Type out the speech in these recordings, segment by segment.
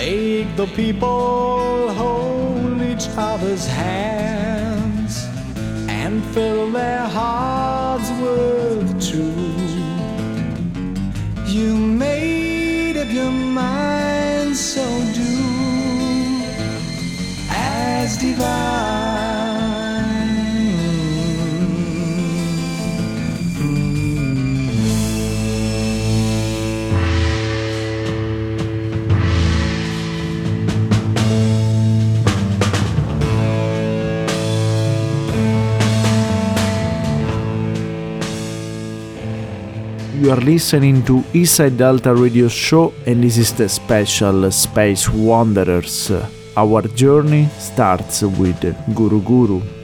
make the people hold each other's hands and fill their hearts with truth. You made up your mind, so do as divine. You are listening to Eastside Delta Radio Show, and this is the special Space Wanderers. Our journey starts with Guru Guru.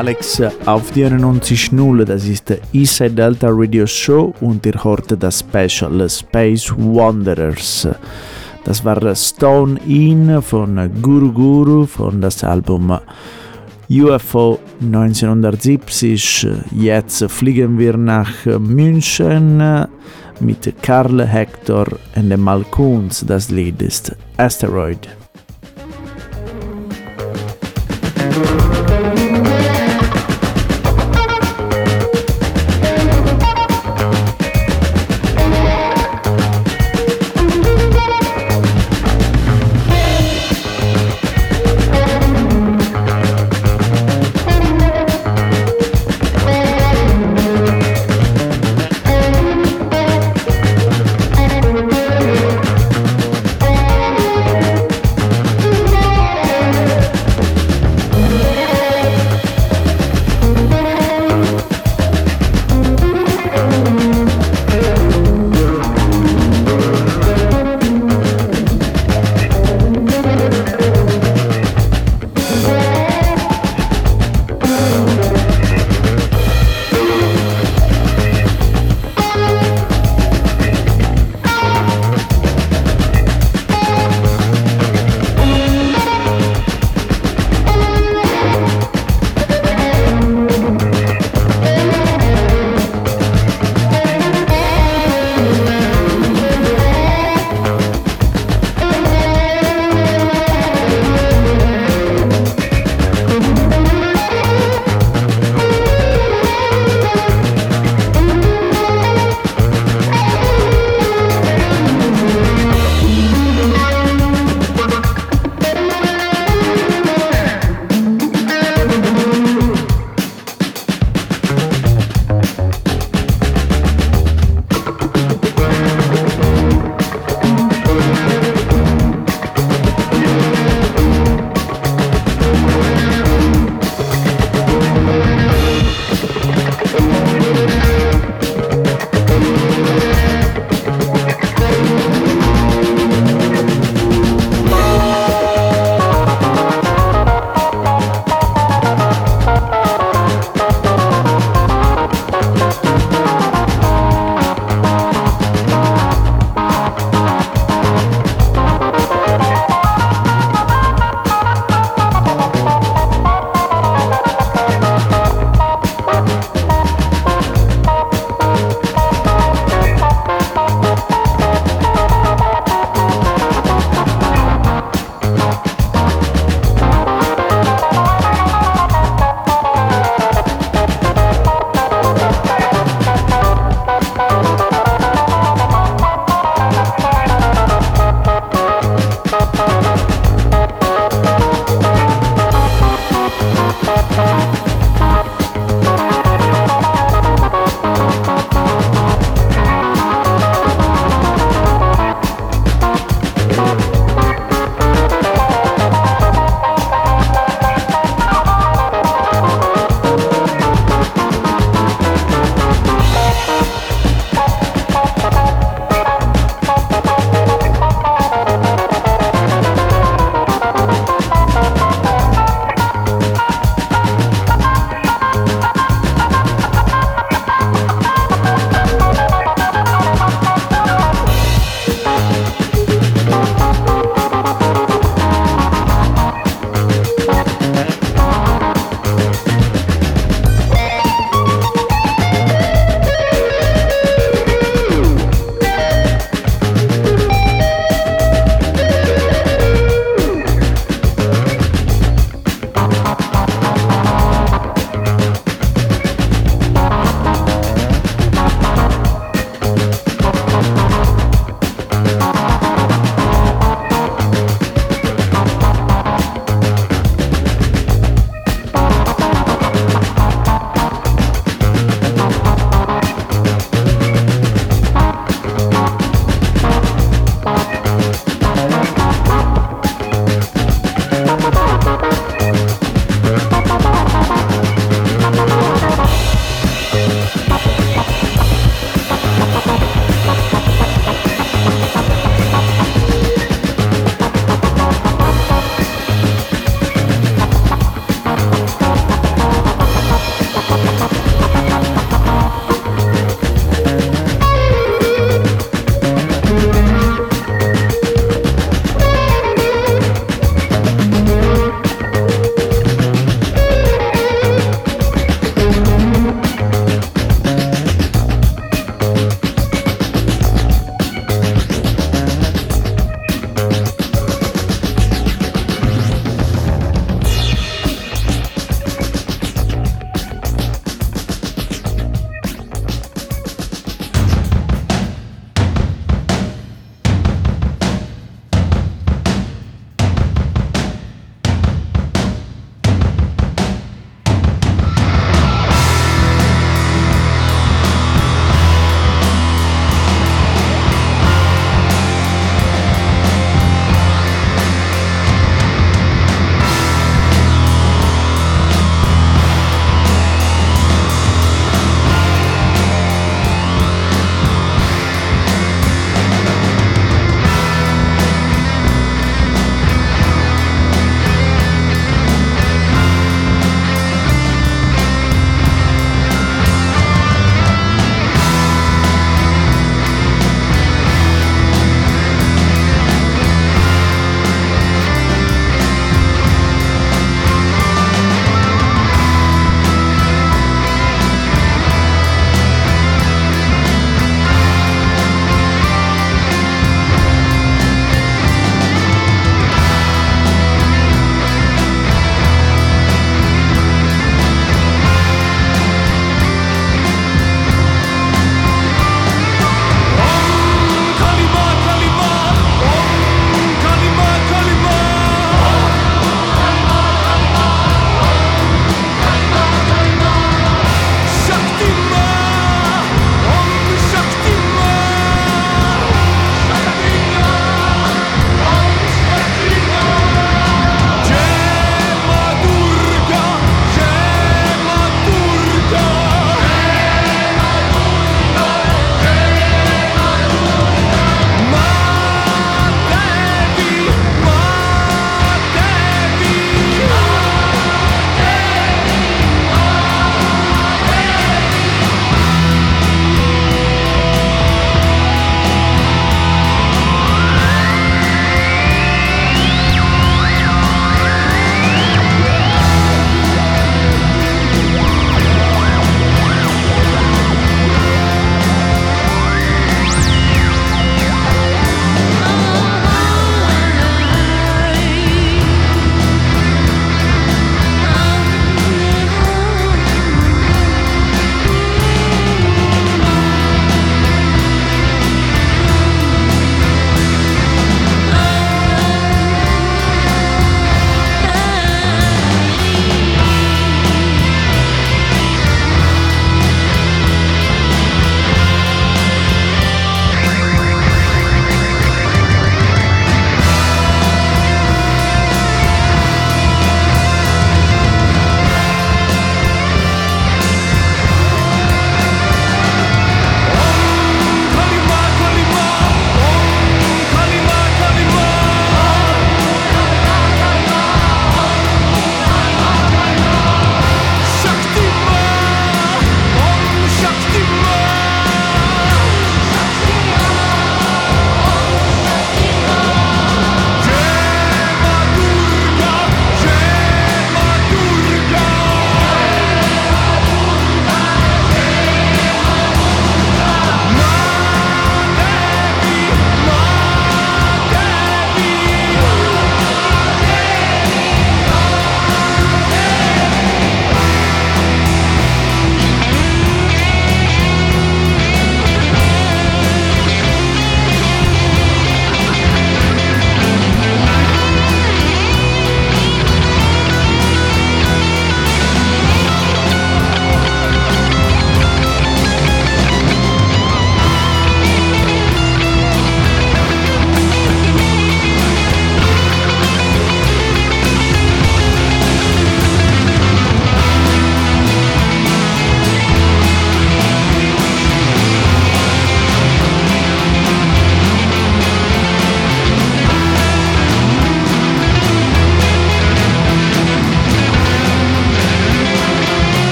Alex auf die 91.0, das ist der Eastside Delta Radio Show und ihr hört das Special Space Wanderers. Das war Stone In von Guru Guru von das Album UFO 1970. Jetzt fliegen wir nach München mit Karl Hector und Malkuns. Das Lied ist Asteroid.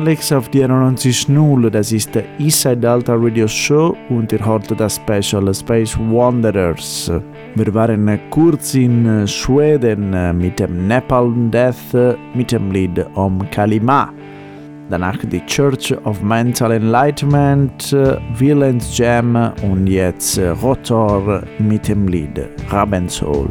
Alex auf die 91.0, das ist der Eastside Delta Radio Show und ihr hört das Special Space Wanderers. Wir waren kurz in Schweden mit dem Nepal Death mit dem Lied Om Kalima. Danach die Church of Mental Enlightenment, Villains Jam und jetzt Rotor mit dem Lied Rabensoul.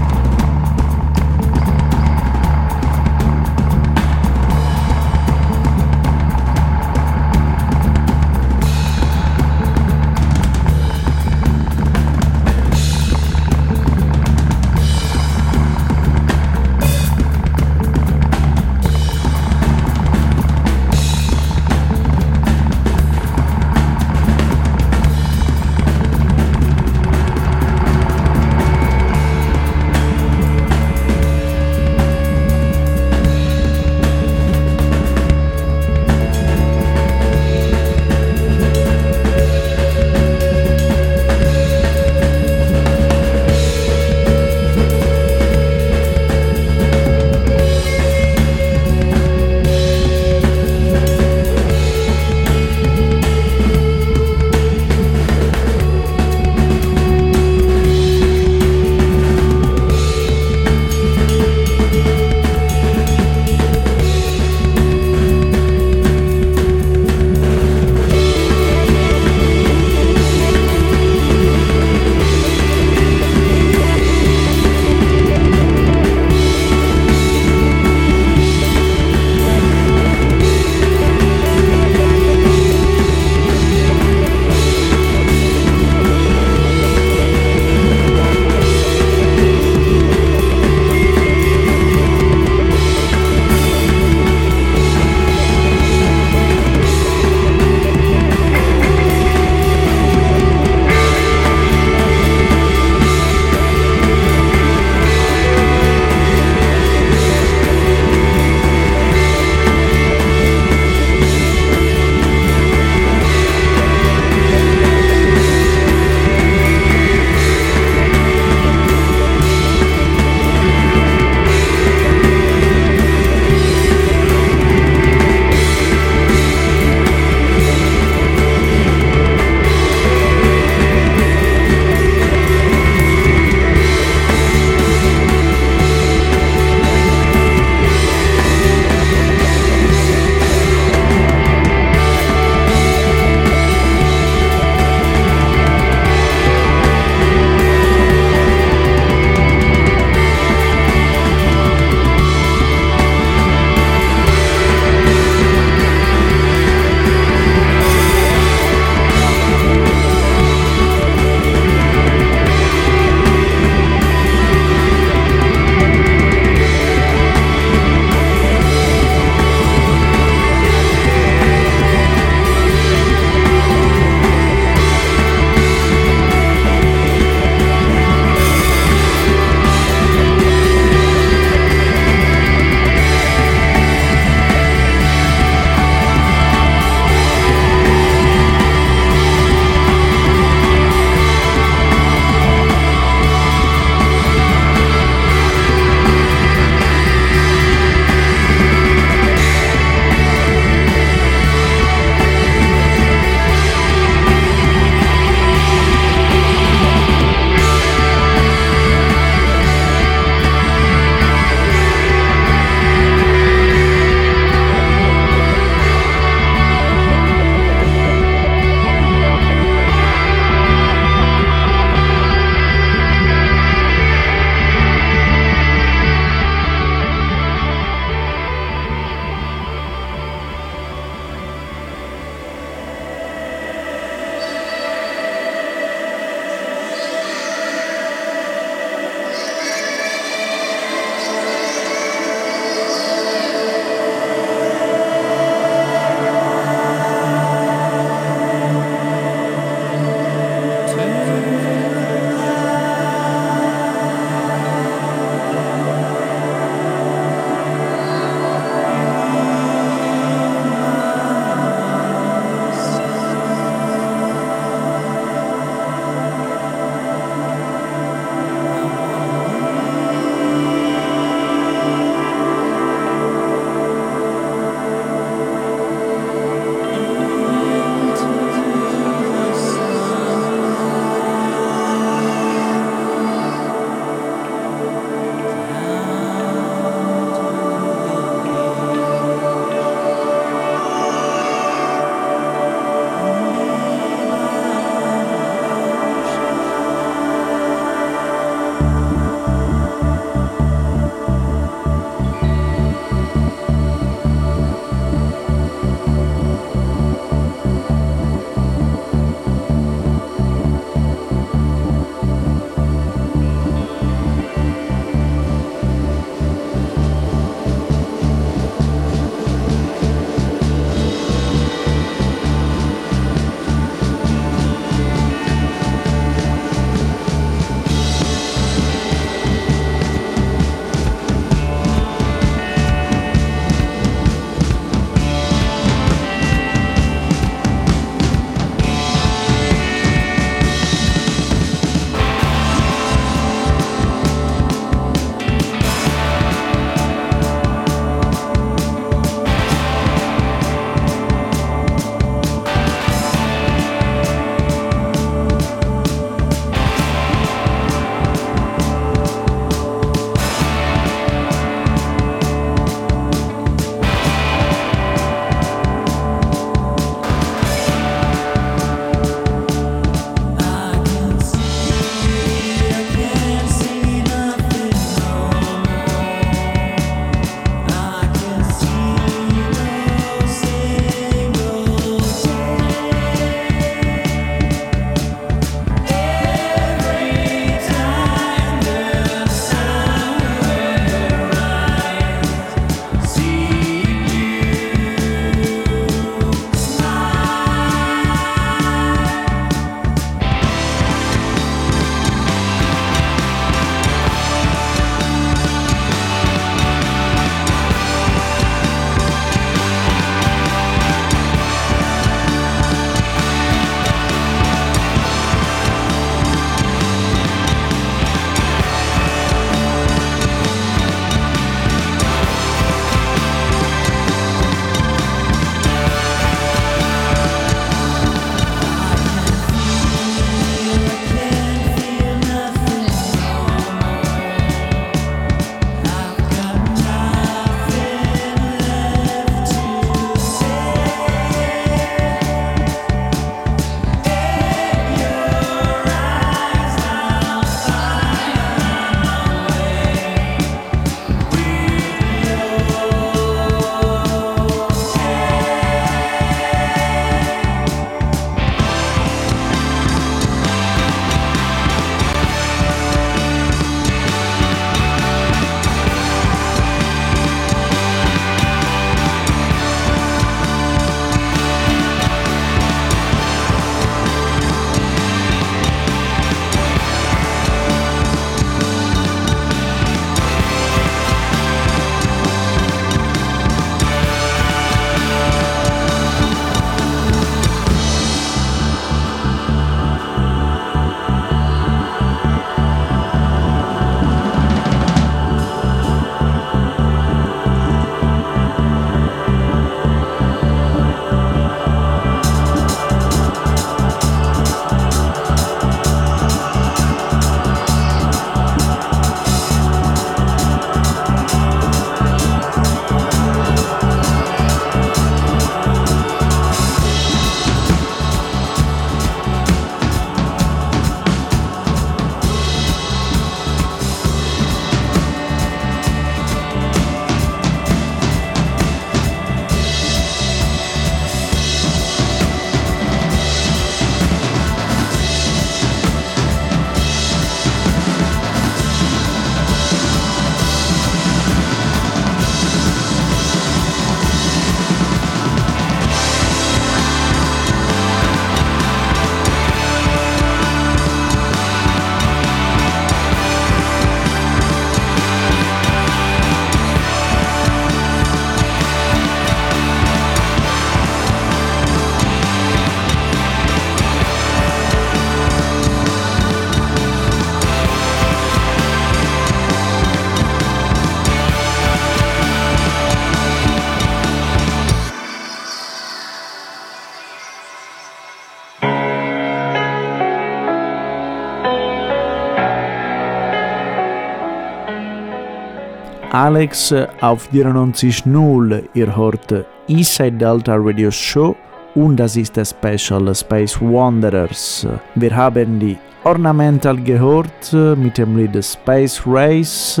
Alex auf 94.0. Ihr hört Eastside Delta Radio Show und das ist der Special Space Wanderers. Wir haben die Ornamental gehört mit dem Lied Space Race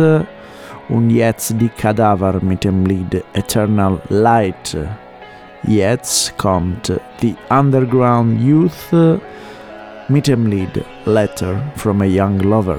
und jetzt die Kadaver mit dem Lied Eternal Light. Jetzt kommt die Underground Youth mit dem Lied Letter from a Young Lover.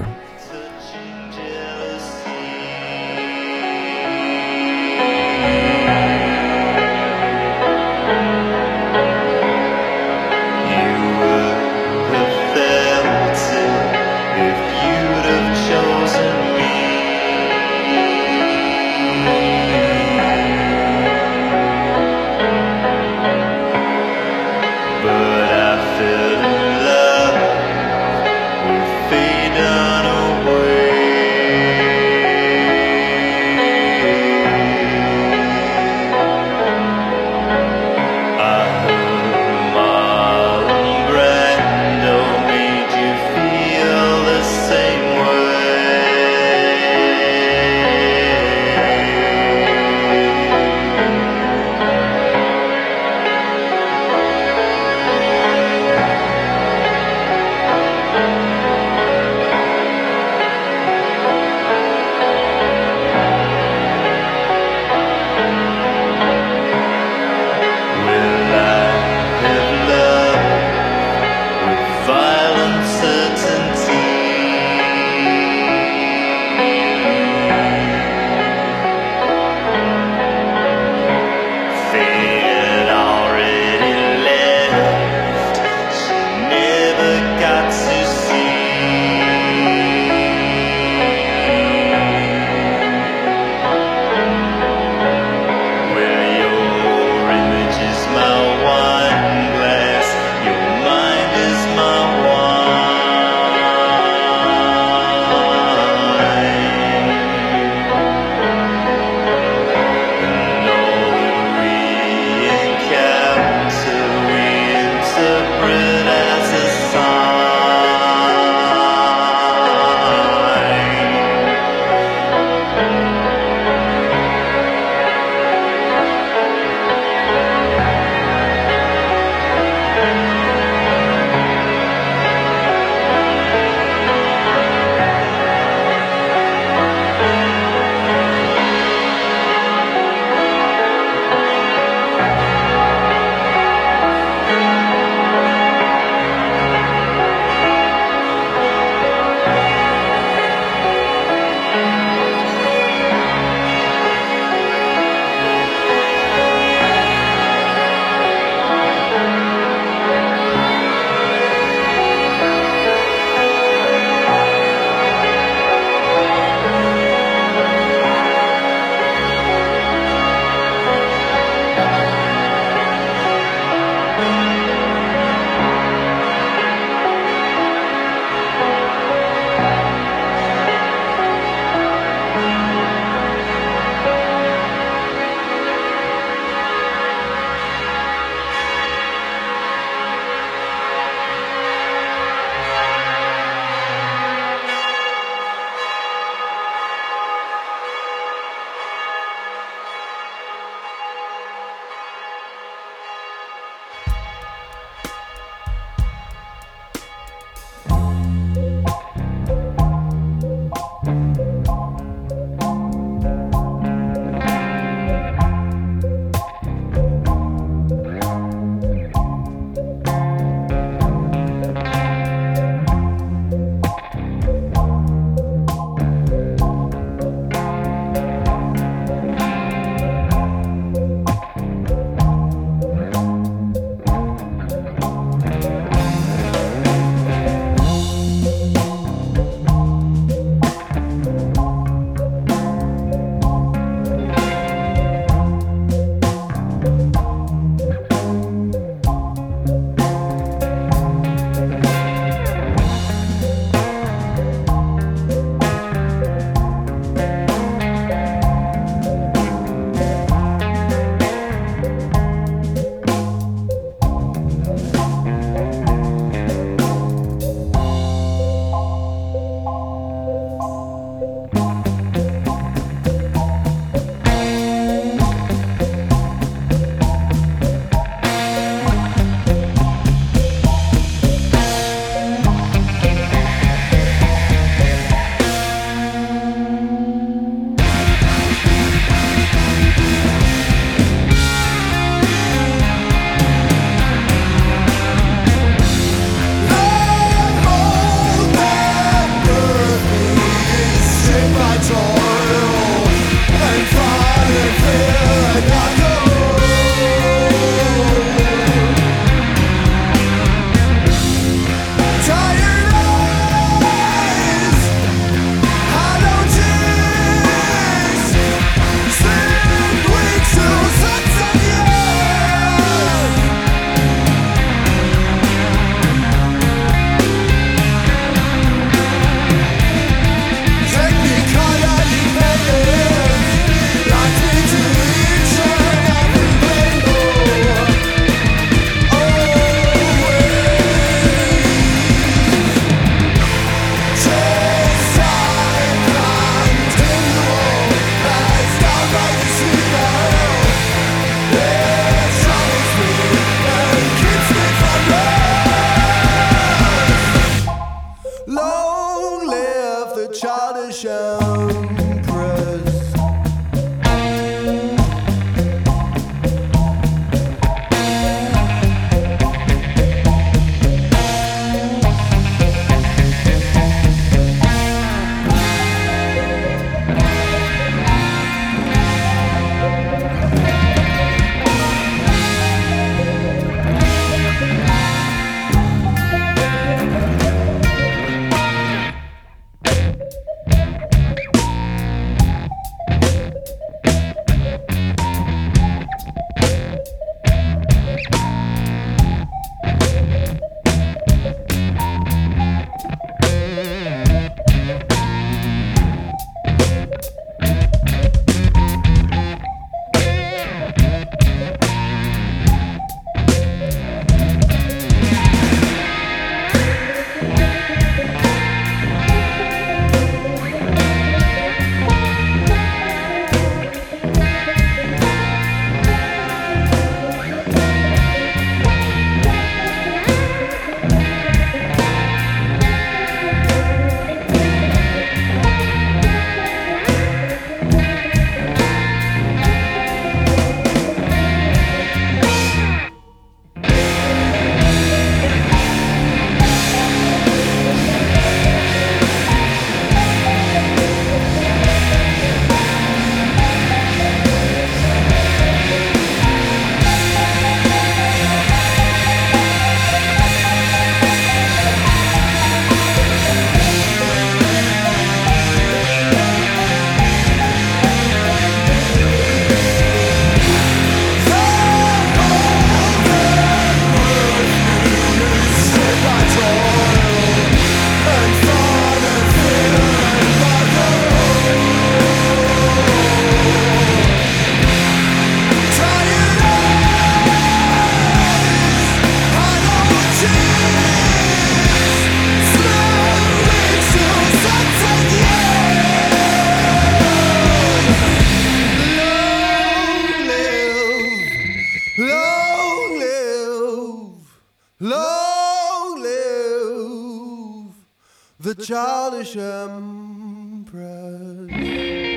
remembrance.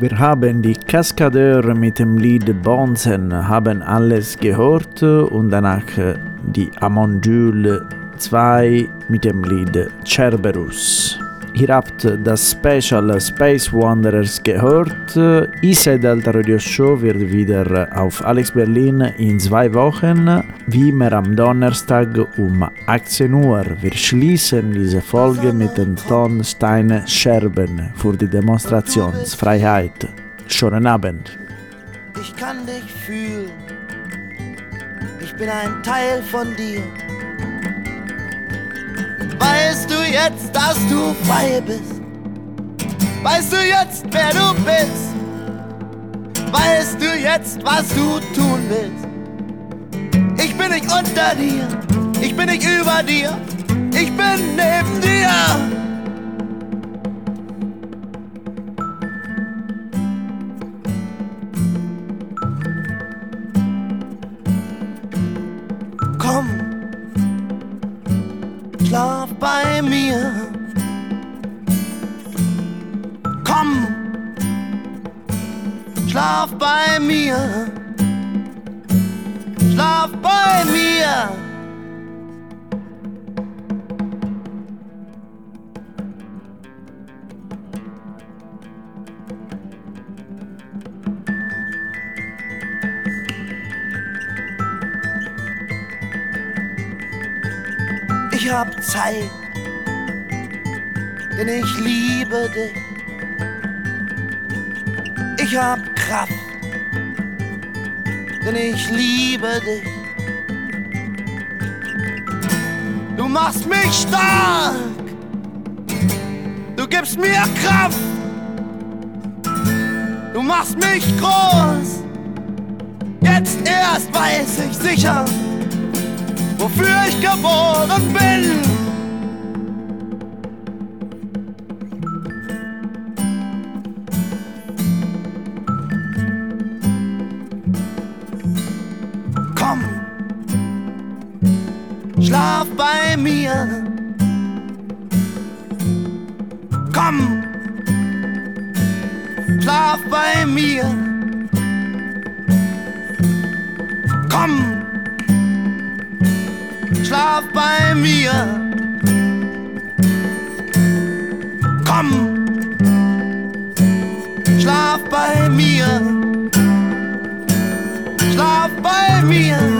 Wir haben die Kaskadeur mit dem Lied Bonzen haben alles gehört und danach die Amondule 2 mit dem Lied Cerberus. Ihr habt das Special Space Wanderers gehört. Inside Delta Radio Show wird wieder auf Alex Berlin in zwei Wochen, wie immer am Donnerstag um 18 Uhr. Wir schließen diese Folge mit den Tonsteine Scherben für die Demonstrationsfreiheit. Schönen Abend. Ich kann dich fühlen. Ich bin ein Teil von dir. Weißt du jetzt, dass du frei bist? Weißt du jetzt, wer du bist? Weißt du jetzt, was du tun willst? Ich bin nicht unter dir, ich bin nicht über dir, ich bin neben dir. Schlaf bei mir. Schlaf bei mir. Ich hab Zeit, denn ich liebe dich. Ich hab Kraft, denn ich liebe dich. Du machst mich stark, du gibst mir Kraft, du machst mich groß. Jetzt erst weiß ich sicher, wofür ich geboren bin. Bei mir. Komm schlaf bei mir. Komm, schlaf bei mir. Schlaf bei mir.